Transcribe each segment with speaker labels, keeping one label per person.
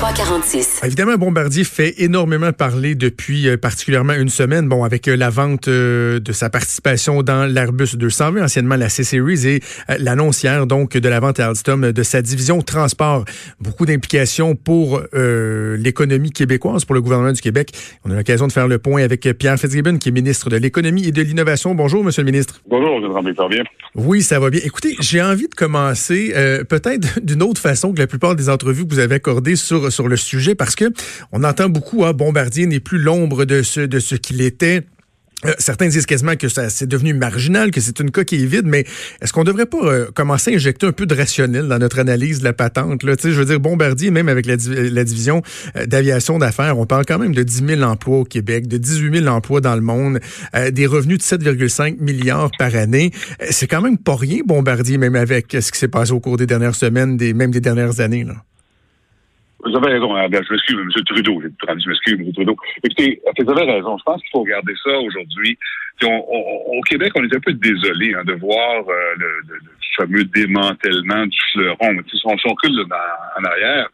Speaker 1: 2346.
Speaker 2: Évidemment, Bombardier fait énormément parler depuis euh, particulièrement une semaine, bon, avec euh, la vente euh, de sa participation dans l'Airbus 220, anciennement la C-Series, et l'annonce hier, donc, de la vente à Alstom de sa division transport. Beaucoup d'implications pour l'économie québécoise, pour le gouvernement du Québec. On a l'occasion de faire le point avec Pierre Fitzgibbon, qui est ministre de l'Économie et de l'Innovation. Bonjour, Monsieur le ministre.
Speaker 3: Bonjour, je ça bien?
Speaker 2: Oui, ça va bien. Écoutez, j'ai envie de commencer peut-être d'une autre façon que la plupart des entrevues que vous avez accordées sur, sur le sujet parce que on entend beaucoup, hein, Bombardier n'est plus l'ombre de ce, de ce qu'il était. Euh, certains disent quasiment que c'est devenu marginal, que c'est une coquille vide, mais est-ce qu'on devrait pas euh, commencer à injecter un peu de rationnel dans notre analyse de la patente? Là? Je veux dire, Bombardier, même avec la, division euh, d'aviation d'affaires, on parle quand même de 10 000 emplois au Québec, de 18 000 emplois dans le monde, des revenus de 7,5 milliards par année. c'est quand même pas rien, Bombardier, même avec ce qui s'est passé au cours des dernières semaines, des, même des dernières années.
Speaker 3: Vous avez raison, hein. je m'excuse, M. Trudeau. Je m'excuse, M. Trudeau. Écoutez, vous avez raison. Je pense qu'il faut regarder ça aujourd'hui. au Québec, on est un peu désolé hein, de voir euh, le, fameux démantèlement du fleuron. Si on recule en arrière,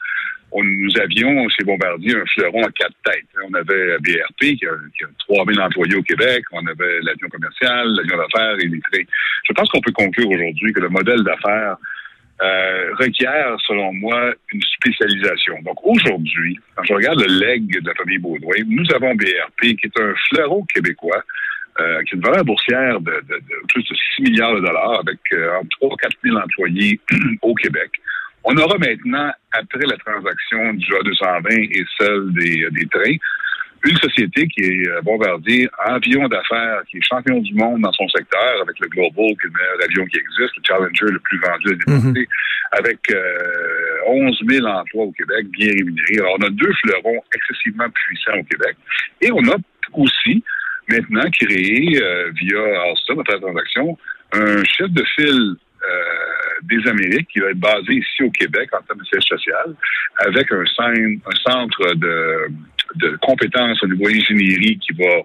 Speaker 3: nous avions chez Bombardier un fleuron à quatre têtes. On avait BRP qui a, qui a 3000 employés au Québec. On avait l'avion commercial, l'avion d'affaires et les trains. Je pense qu'on peut conclure aujourd'hui que le modèle d'affaires euh, requiert, selon moi, une spécialisation. Donc aujourd'hui, quand je regarde le leg de la famille Baudouin, nous avons BRP, qui est un fleuron québécois, euh, qui a une valeur boursière de, de, de, plus de 6 milliards de dollars, avec euh, entre 3 4 000 employés au Québec. On aura maintenant, après la transaction du A220 et celle des, des trains, une société qui est euh, Bombardier, avion d'affaires, qui est champion du monde dans son secteur, avec le Global, qui est le meilleur avion qui existe, le Challenger le plus vendu à l'humanité, mhm. avec euh, 11 000 emplois au Québec, bien rémunérés. Alors, on a deux fleurons excessivement puissants au Québec. Et on a aussi, maintenant, créé, euh, via Alstom, notre transaction, un chef de file euh, des Amériques qui va être basé ici au Québec en termes de siège social, avec un, un centre de de compétences au niveau ingénierie qui va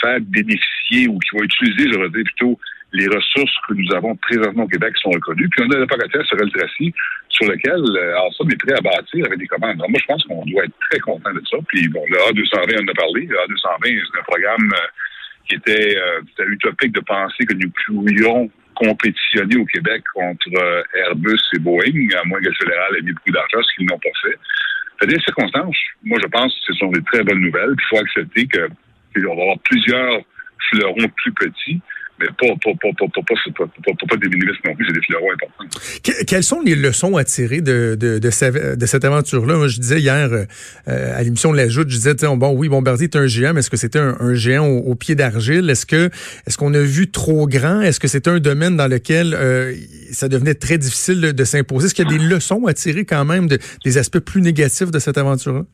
Speaker 3: faire bénéficier ou qui va utiliser, je dire plutôt, les ressources que nous avons présentement au Québec qui sont reconnues. Puis on a le paquet sur El Tracy, sur lequel euh, Alstom est prêt à bâtir avec des commandes. moi, je pense qu'on doit être très content de ça. Puis bon, le A220, on en a parlé. Le A220, c'est un programme euh, qui était, euh, utopique de penser que nous pourrions compétitionner au Québec contre euh, Airbus et Boeing, à moins que le fédéral ait mis beaucoup d'argent, ce qu'ils n'ont pas fait. Fait des circonstances, moi, je pense que ce sont des très bonnes nouvelles. Il faut accepter que on va avoir plusieurs fleurons plus petits mais pas, pas, pas, pas, des ministres non plus, c'est des fleurons importants.
Speaker 2: quelles sont les leçons à tirer de, de, de, de cette aventure-là? Je disais hier euh, à l'émission de la Joute, je disais, bon, oui, Bombardier est un géant, mais est-ce que c'était un, géant au, pied d'argile? Est-ce que est-ce qu'on a vu trop grand? Est-ce que c'était un domaine dans lequel euh, ça devenait très difficile de, s'imposer? Est-ce qu'il y a des leçons à tirer quand même de, des aspects plus négatifs de cette aventure-là?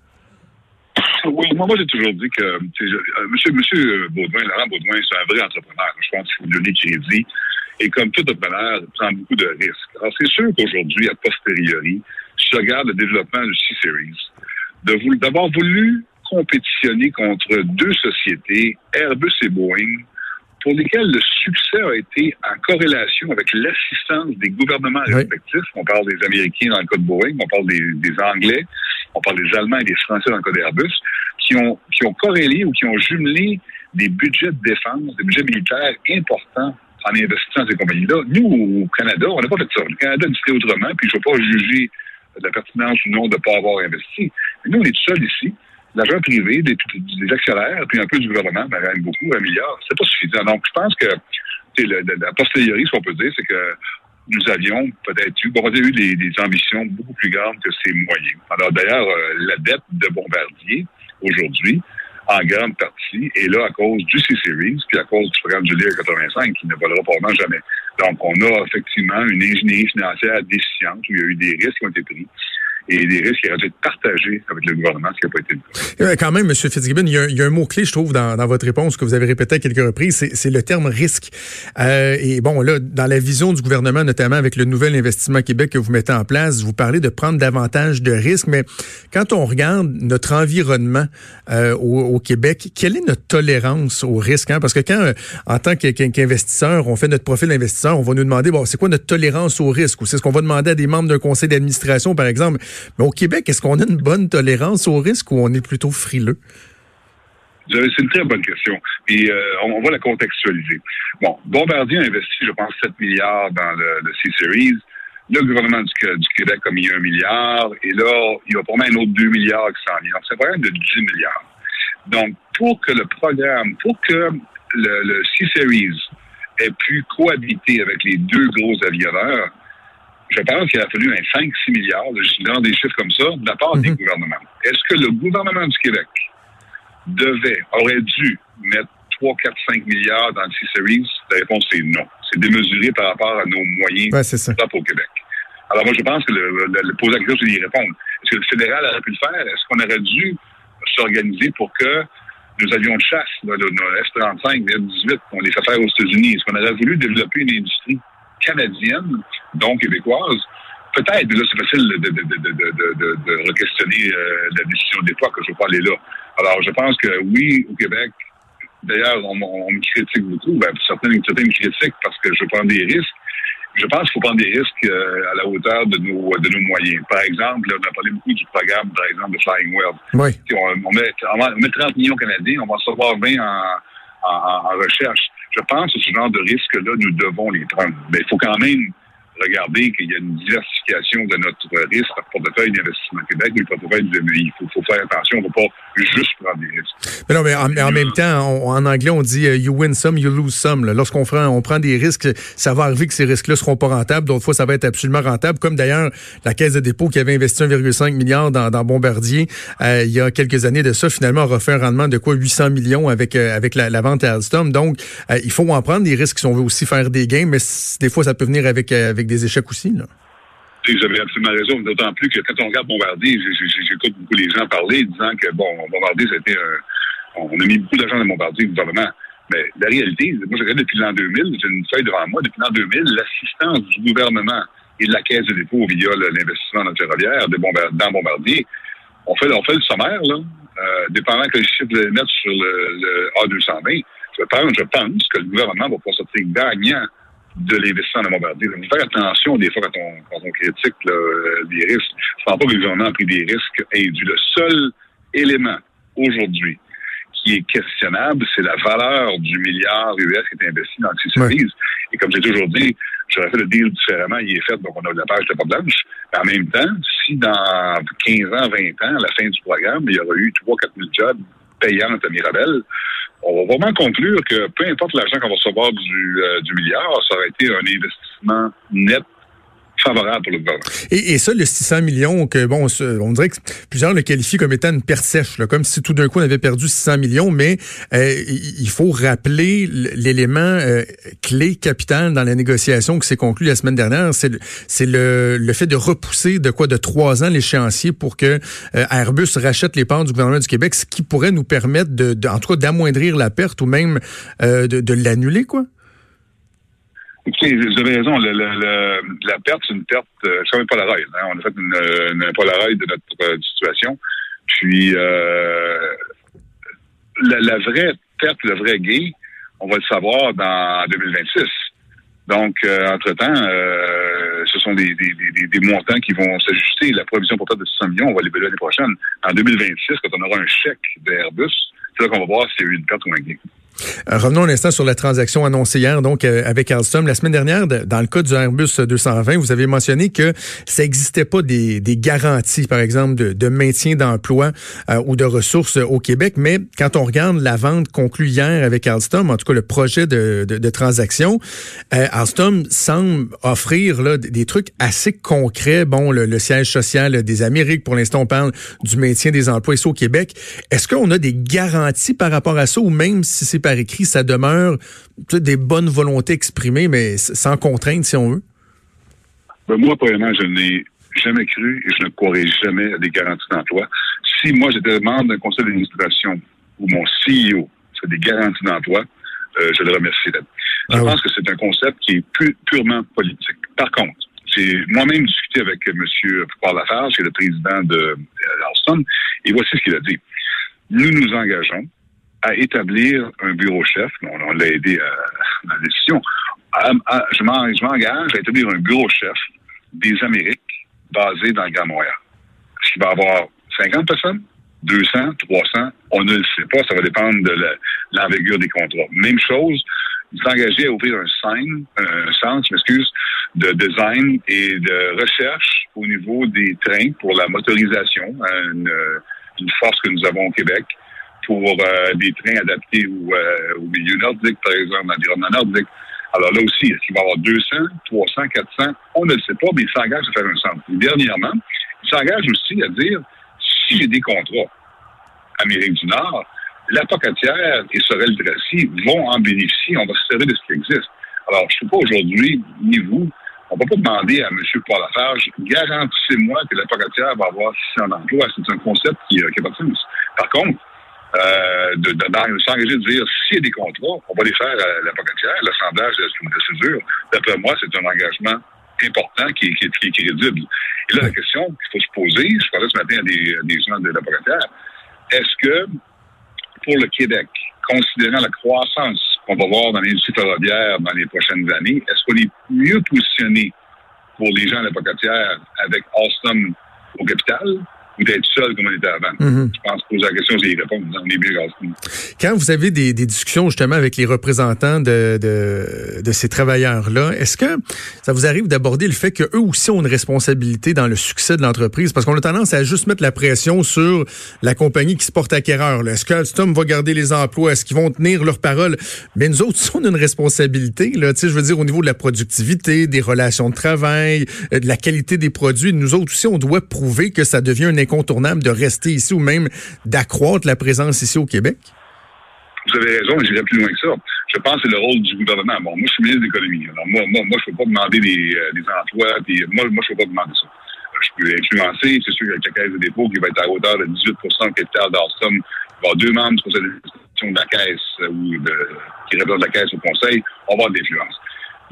Speaker 3: Oui, moi, j'ai toujours dit que euh, monsieur, monsieur Baudouin, Laurent Baudouin, c'est un vrai entrepreneur. Je pense qu'il faut lui donner crédit. Et comme tout entrepreneur, il prend beaucoup de risques. Alors, c'est sûr qu'aujourd'hui, a posteriori, si je regarde le développement du C-Series, d'avoir voulu compétitionner contre deux sociétés, Airbus et Boeing, pour lesquelles le succès a été en corrélation avec l'assistance des gouvernements respectifs. On parle des Américains dans le cas de Boeing, on parle des, des Anglais, on parle des Allemands et des Français dans le cas d'Airbus, qui ont, qui ont corrélé ou qui ont jumelé des budgets de défense, des budgets militaires importants en investissant dans ces compagnies-là. Nous, au Canada, on n'a pas fait ça. Le Canada a autrement, puis je ne veux pas juger de la pertinence ou non de ne pas avoir investi. Mais nous, on est tout seuls ici. L'argent privé, des, des, actionnaires, puis un peu du gouvernement, ben, beaucoup, un milliard, c'est pas suffisant. Donc, je pense que la, la posteriori, ce qu'on peut dire, c'est que nous avions peut-être eu, bon, on eu des, des, ambitions beaucoup plus grandes que ces moyens. Alors d'ailleurs, euh, la dette de Bombardier aujourd'hui, en grande partie, est là à cause du C-Series, puis à cause du programme Julia 85, qui ne volera probablement jamais. Donc, on a effectivement une ingénierie financière déficiente, où il y a eu des risques qui ont été pris et des risques qui auraient dû être partagés avec le gouvernement, ce qui n'a pas été le
Speaker 2: cas. Quand même, M. Fitzgibbon, il y, a, un mot-clé, je trouve, dans, votre réponse que vous avez répété à quelques reprises, c'est le terme risque. Euh, et bon, là, dans la vision du gouvernement, notamment avec le nouvel investissement Québec que vous mettez en place, vous parlez de prendre davantage de risques, mais quand on regarde notre environnement euh, au, Québec, quelle est notre tolérance au risque? Hein? Parce que quand, euh, en tant qu'investisseur, on fait notre profil d'investisseur, on va nous demander, bon, c'est quoi notre tolérance au risque? Ou c'est ce qu'on va demander à des membres d'un conseil d'administration, par exemple? Mais au Québec, est-ce qu'on a une bonne tolérance au risque ou on est plutôt frileux?
Speaker 3: C'est une très bonne question. Puis euh, on, va la contextualiser. Bon, Bombardier a investi, je pense, 7 milliards dans le, C-Series. Le gouvernement du, Québec a mis un milliard. Et là, il va mettre un autre 2 milliards qui s'en vient. C'est un programme de 10 milliards. Donc, pour que le programme, pour que le, le C-Series ait pu cohabiter avec les deux gros avionneurs, je pense qu'il a fallu un 5-6 milliards, je dans des chiffres comme ça, de la part des mhm. gouvernements. Est-ce que le gouvernement du Québec devait, aurait dû mettre 3, 4, 5 milliards dans le C-Series? La réponse est non. C'est démesuré par rapport à nos moyens
Speaker 2: ouais, ça.
Speaker 3: au Québec. Alors moi, je pense que le, le, le poser la question, c'est d'y répondre. Est-ce que le fédéral aurait pu le faire? Est-ce qu'on aurait dû s'organiser pour que nos avions de chasse, nos F-35, F-18, on les fait faire aux États-Unis? Est-ce qu'on aurait voulu développer une industrie canadienne, donc québécoise? Peut-être, là, c'est facile de, de, de, de, de re-questionner euh, la décision d'époque, que je ne veux pas aller là. Alors, je pense que oui, au Québec, d'ailleurs, on, on, me critique beaucoup, ben, certains, certains me critiquent parce que je prends des risques. Je pense qu'il faut prendre des risques euh, à la hauteur de nos, de nos moyens. Par exemple, on a parlé beaucoup du programme, par exemple, de Flying Well.
Speaker 2: Oui.
Speaker 3: On, on, met, on, met, 30 millions canadiens, on va se voir 20 en, en, en recherche. Je pense que ce genre de risque-là, nous devons les prendre. Mais il faut quand même regarder qu'il y a une diversification de notre risque par portefeuille d'investissement Québec, mais portefeuille du. Il faut, faire attention, on ne pas juste prendre des risques.
Speaker 2: Mais non, mais en, même temps, en anglais, on dit euh, you win some, you lose some. Lorsqu'on prend, on prend des risques, ça va arriver que ces risques-là seront pas rentables. D'autres fois, ça va être absolument rentable. Comme d'ailleurs la Caisse de dépôt qui avait investi 1,5 milliard dans, dans Bombardier euh, il y a quelques années de ça, finalement, a refait un rendement de quoi 800 millions avec euh, avec la, vente à Alstom. Donc, il faut en prendre des risques si on veut aussi faire des gains, mais des fois, ça peut venir avec avec des échecs aussi. Là.
Speaker 3: Vous avez absolument raison, d'autant plus que quand on regarde Bombardier, j'écoute beaucoup les gens parler disant que, bon, Bombardier, c'était un. On a mis beaucoup d'argent dans Bombardier, le gouvernement. Mais la réalité, moi, je regarde depuis l'an 2000, j'ai une feuille devant moi, depuis l'an 2000, l'assistance du gouvernement et de la Caisse de dépôt via l'investissement dans le ferroviaire de dans Bombardier, on fait, on fait le sommaire, là, euh, dépendant que le chiffre de mettre sur le, le A220. Je pense, je pense que le gouvernement va pouvoir sortir gagnant de l'investissement dans Bombardier. Il faut faire attention des fois quand on, quand on critique là, les risques. Je ne pense pas que le gouvernement a pris des risques indus. Le seul élément aujourd'hui qui est questionnable, c'est la valeur du milliard US qui est investi dans ces services. Et comme j'ai toujours dit, j'aurais fait le deal différemment, il est fait, donc on a de la page de pas blanche. Mais en même temps, si dans 15 ans, 20 ans, à la fin du programme, il y aura eu 3 4 000 jobs payants à Mirabel, on va vraiment conclure que peu importe l'argent qu'on va recevoir du, euh, du milliard, ça aurait été un investissement net favorable pour le gouvernement.
Speaker 2: Et, et, ça, le 600 millions, que bon, on dirait que plusieurs le qualifient comme étant une perte sèche, là, comme si tout d'un coup on avait perdu 600 millions, mais euh, il faut rappeler l'élément euh, clé capital dans la négociation qui s'est conclue la semaine dernière, c'est le, le fait de repousser de quoi de trois ans l'échéancier pour que euh, Airbus rachète les parts du gouvernement du Québec, ce qui pourrait nous permettre de, de en tout cas d'amoindrir la perte ou même de, de l'annuler, quoi.
Speaker 3: Écoutez, vous avez raison. La perte, c'est une perte. Euh, c'est comme un Polaroid. Hein. On a fait une, une Polaroid de notre euh, situation. Puis, euh, la, la, vraie perte, le vrai gain, on va le savoir dans 2026. Donc, euh, entre-temps, euh, ce sont des, des, des, des, montants qui vont s'ajuster. La provision pour de 600 millions, on va l'évaluer l'année prochaine. En 2026, quand on aura un chèque d'Airbus, c'est là qu'on va voir s'il y a eu une perte ou un gain.
Speaker 2: Euh, revenons un instant sur la transaction annoncée hier, donc euh, avec Alstom. La semaine dernière, dans le cas du Airbus 220, vous avez mentionné que ça n'existait pas des, garanties, par exemple, de, maintien d'emploi euh, ou de ressources au Québec. Mais quand on regarde la vente conclue hier avec Alstom, en tout cas le projet de, transaction, Alstom semble offrir là, des trucs assez concrets. Bon, le, le siège social des Amériques, pour l'instant, on parle du maintien des emplois ici au Québec. Est-ce qu'on a des garanties par rapport à ça ou même si c'est par écrit, ça demeure des bonnes volontés exprimées, mais sans contrainte, si on veut?
Speaker 3: Ben, moi, premièrement, je n'ai jamais cru et je ne croirai jamais à des garanties d'emploi. Si moi, j'étais membre d'un conseil d'administration où mon CEO c'est des garanties d'emploi, euh, je le remercie. Je ah pense que c'est un concept qui est purement politique. Par contre, j'ai moi-même discuté avec M. Paul Lafarge, qui est le président de euh, Alstom, et voici ce qu'il a dit. Nous nous engageons à établir un bureau chef. On, l'a aidé à, dans la décision. je m'engage à établir un bureau chef des Amériques basé dans le Grand. Est-ce qu'il va avoir 50 personnes? 200, 300, on ne le sait pas, ça va dépendre de l'envergure des contrats. Même chose, s'engager à ouvrir un centre, un centre, je de design et de recherche au niveau des trains pour la motorisation, une force que nous avons au Québec pour euh, des trains adaptés au, euh, au, milieu nordique, par exemple, l'environnement nordique. Alors là aussi, est-ce qu'il va y avoir 200, 300, 400? On ne le sait pas, mais il s'engage à faire un centre. Dernièrement, il s'engage aussi à dire, si j'ai des contrats Amérique du Nord, la Pocatière et Sorel-Tracy vont en bénéficier. On va se servir de ce qui existe. Alors, je ne sais pas aujourd'hui, ni vous, on ne va pas demander à M. Paul Lafarge, garantissez-moi que la Pocatière va avoir 600 emplois. C'est un concept qui n'a pas de sens. Par contre, euh, de, de, s'engager de dire s'il y a des contrats, on va les faire à la Pocatière, l'assemblage de la césure. D'après moi, c'est un engagement important qui, qui, qui, est crédible. Et là, la question qu'il faut se poser, je parlais ce matin à des, des gens de la Pocatière, est-ce que pour le Québec, considérant la croissance qu'on va voir dans l'industrie ferroviaire dans les prochaines années, est-ce qu'on est mieux positionné pour les gens de la Pocatière avec Alstom au capital ou d'être seul comme on était avant. Mhm. Je pense que la question, c'est y répondre. On est mieux
Speaker 2: Quand vous avez des, des, discussions justement avec les représentants de, de, de ces travailleurs-là, est-ce que ça vous arrive d'aborder le fait qu'eux aussi ont une responsabilité dans le succès de l'entreprise? Parce qu'on a tendance à juste mettre la pression sur la compagnie qui se porte acquéreur. Est-ce que Alstom va garder les emplois? Est-ce qu'ils vont tenir leur parole? Mais nous autres, on a une responsabilité. Là, je veux dire, au niveau de la productivité, des relations de travail, euh, de la qualité des produits. Nous autres aussi, on doit prouver que ça devient un de rester ici ou même d'accroître la présence ici au Québec?
Speaker 3: Vous avez raison, et j'irai plus loin que ça. Je pense que c'est le rôle du gouvernement. Bon, moi, je suis ministre de l'économie. Alors, moi, moi, moi, je ne peux pas demander des, euh, des emplois, moi, moi, je ne peux pas demander ça. Je peux influencer, c'est sûr, avec la caisse de dépôt qui va être à hauteur de 18 du capital d'Alstom. Il va y avoir deux membres du conseil de la caisse euh, ou de, qui représentent la caisse au conseil. On va avoir de l'influence.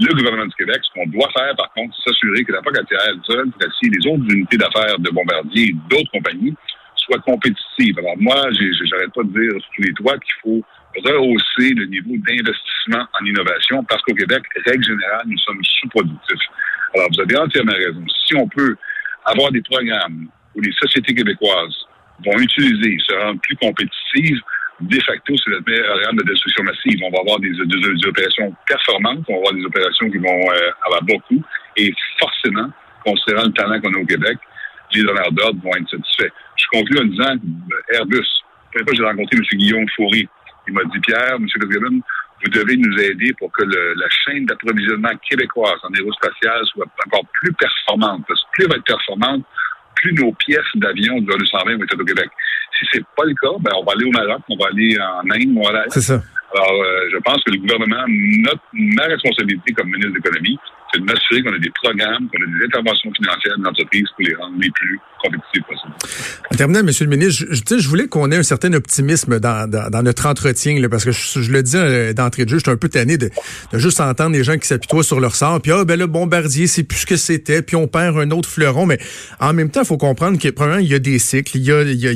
Speaker 3: Le gouvernement du Québec, ce qu'on doit faire, par contre, c'est s'assurer que la Pocatière, le Tracy, les autres unités d'affaires de Bombardier et d'autres compagnies soient compétitives. Alors moi, j'arrête pas de dire sur tous les toits qu'il faut rehausser le niveau d'investissement en innovation parce qu'au Québec, règle générale, nous sommes sous-productifs. Alors, vous avez entièrement raison. Si on peut avoir des programmes où les sociétés québécoises vont utiliser, se rendre plus compétitives, de facto, c'est le meilleur de destruction massive. On va avoir des, opérations performantes, on va avoir des opérations qui vont euh, avoir beaucoup, et forcément, considérant le talent qu'on a au Québec, les donneurs d'ordre vont être satisfaits. Je conclue en disant Airbus. La fois j'ai rencontré M. Guillaume Faury. Il m'a dit, Pierre, M. Fitzgibbon, vous devez nous aider pour que le, la chaîne d'approvisionnement québécoise en aérospatial soit encore plus performante. Parce que plus elle va être performante, plus nos pièces d'avion de 220 vont être au Québec. Si c'est pas le cas, ben on va aller au Maroc, on va aller en Inde, on va aller.
Speaker 2: C'est ça.
Speaker 3: Alors, euh, je pense que le gouvernement, notre, ma responsabilité comme ministre de l'économie, c'est de m'assurer qu'on a des programmes, qu'on a des interventions financières de l'entreprise pour les rendre les plus compétitifs possibles.
Speaker 2: En terminant, M. le ministre, je, voulais qu'on ait un certain optimisme dans, notre entretien, là, parce que je, le dis euh, d'entrée de jeu, je suis un peu tanné de, juste entendre des gens qui s'apitoient sur leur sort, puis ah, ben le bombardier, c'est plus ce que c'était, puis on perd un autre fleuron, mais en même temps, il faut comprendre que, premièrement, il y a des cycles, il y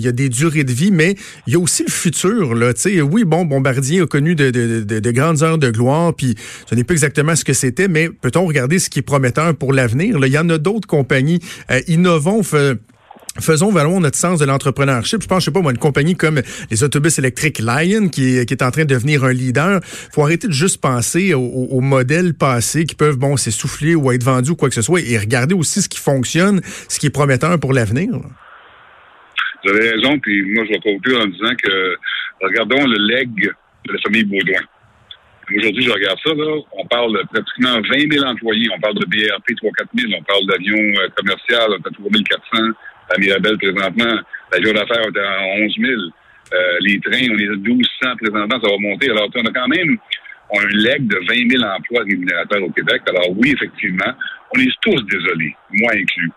Speaker 2: a, des durées de vie, mais il y a aussi le futur, là, oui, bon, bombardier a connu de, de, de, de grandes heures de gloire, puis ce n'est pas exactement ce que c'était, mais peut-on regarder ce qui est prometteur pour l'avenir? Il y en a d'autres compagnies. Euh, innovons, Faisons valoir notre sens de l'entrepreneurship. Je pense, je sais pas, moi, une compagnie comme les autobus électriques Lion, qui est, en train de devenir un leader, faut arrêter de juste penser aux, modèles passés qui peuvent, bon, s'essouffler ou être vendus ou quoi que ce soit, et regarder aussi ce qui fonctionne, ce qui est prometteur pour l'avenir.
Speaker 3: Vous avez raison, puis moi, je vais conclure en disant que regardons le leg de la famille Baudouin. Aujourd'hui, je regarde ça, là, on parle de pratiquement 20 000 employés. On parle de BRP 3-4 000. On parle d'avions euh, commerciaux, on a 3 400 à Mirabel présentement. L'avion d'affaires est à 11 000. Euh, les trains, on est à 1200 présentement, ça va monter. Alors, on a quand même on a un leg de 20 000 emplois rémunérateurs au Québec. Alors oui, effectivement, on est tous désolés, moi inclus.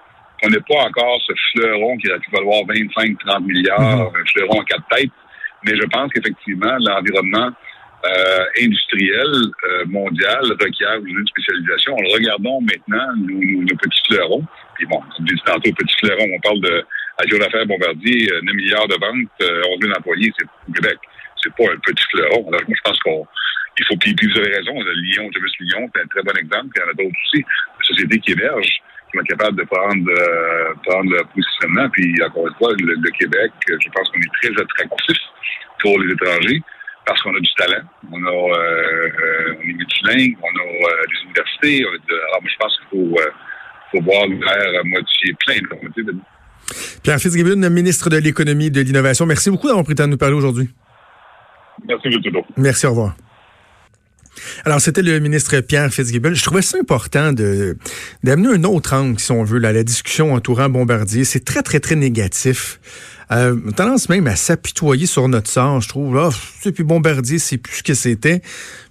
Speaker 3: On n'est pas encore ce fleuron qui a pu valoir 25-30 milliards, mm-hmm. un fleuron à quatre têtes. Mais je pense qu'effectivement, l'environnement euh, industriel euh, mondial requiert une spécialisation. Regardons maintenant nos, petits fleurons. Puis bon, on dit tantôt petits fleurons, on parle de Agio d'affaires Bombardier, 9 euh, milliards de ventes, 11 000 employés, c'est au Québec. C'est pas un petit fleuron. Moi, je pense qu'on il faut, puis, vous avez raison, le Lyon, Javis Lyon, c'est un très bon exemple, puis il y en a d'autres aussi, des sociétés qui émergent, qu'on est capable de prendre, euh, prendre le positionnement. Puis encore une fois, le, Québec, je pense qu'on est très attractif pour les étrangers parce qu'on a du talent. On a, euh, on est multilingue, on a des universités. alors, moi, je pense qu'il faut, le verre à moitié plein.
Speaker 2: Pierre Fitzgibbon, ministre de l'Économie et de l'Innovation, merci beaucoup d'avoir pris le temps de nous parler aujourd'hui.
Speaker 3: Merci, M.
Speaker 2: Merci, au revoir. Alors, c'était le ministre Pierre Fitzgibbon. Je trouvais ça important de d'amener un autre angle, si on veut, là, la discussion entourant Bombardier. C'est très, très, très négatif. Euh, tendance même à s'apitoyer sur notre sort, je trouve. Là, oh, puis Bombardier, c'est plus ce que c'était.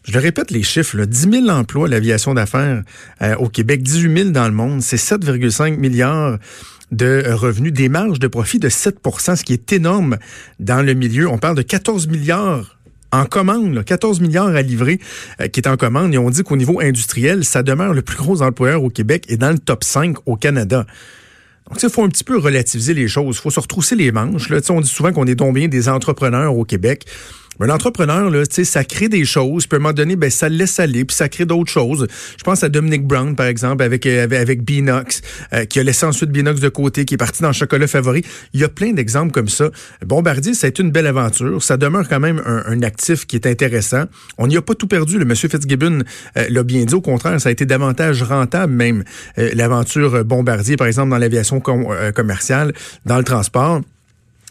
Speaker 2: Je le répète, les chiffres, là, 10 000 emplois, l'aviation d'affaires euh, au Québec, 18 000 dans le monde, c'est 7,5 milliards de revenus, des marges de profit de 7% ce qui est énorme dans le milieu. On parle de 14 milliards en commande, 14 milliards à livrer euh, qui est en commande. Et on dit qu'au niveau industriel, ça demeure le plus gros employeur au Québec et dans le top 5 au Canada. Donc, il faut un petit peu relativiser les choses. Il faut se retrousser les manches. Là. On dit souvent qu'on est donc bien des entrepreneurs au Québec. Mais l'entrepreneur, là, ça crée des choses, puis à un moment donné, ben, ça laisse aller, puis ça crée d'autres choses. Je pense à Dominic Brown, par exemple, avec, euh, avec, avec Binox, euh, qui a laissé ensuite Binox de côté, qui est parti dans le chocolat favori. Il y a plein d'exemples comme ça. Bombardier, ça a été une belle aventure. Ça demeure quand même un, actif qui est intéressant. On n'y a pas tout perdu. Le monsieur Fitzgibbon euh, l'a bien dit. Au contraire, ça a été davantage rentable même, l'aventure Bombardier, par exemple, dans l'aviation commerciale, dans le transport.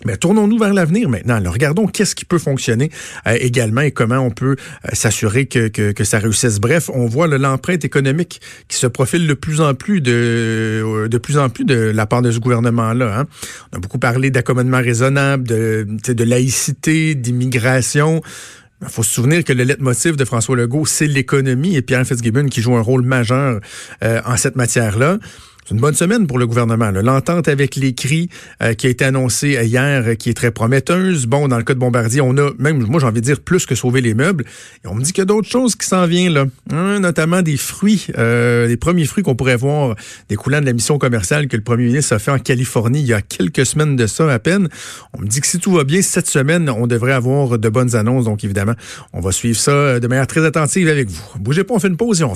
Speaker 2: Mais tournons-nous vers l'avenir maintenant. Alors, regardons qu'est-ce qui peut fonctionner euh, également et comment on peut euh, s'assurer que, que, ça réussisse. Bref, on voit l'empreinte économique qui se profile de plus en plus de, euh, de plus en plus de la part de ce gouvernement-là. Hein. On a beaucoup parlé d'accommodement raisonnable, de, de laïcité, d'immigration. Il faut se souvenir que le leitmotiv de François Legault, c'est l'économie et Pierre Fitzgibbon qui joue un rôle majeur en cette matière-là. C'est une bonne semaine pour le gouvernement. L'entente avec les cris euh, qui a été annoncée hier, euh, qui est très prometteuse. Bon, dans le cas de Bombardier, on a même, moi j'ai envie de dire, plus que sauver les meubles. Et on me dit qu'il y a d'autres choses qui s'en viennent, là. Hein, notamment des fruits, euh, des premiers fruits qu'on pourrait voir découlant de la mission commerciale que le premier ministre a fait en Californie il y a quelques semaines de ça à peine. On me dit que si tout va bien, cette semaine, on devrait avoir de bonnes annonces. Donc évidemment, on va suivre ça de manière très attentive avec vous. Bougez pas, on fait une pause et on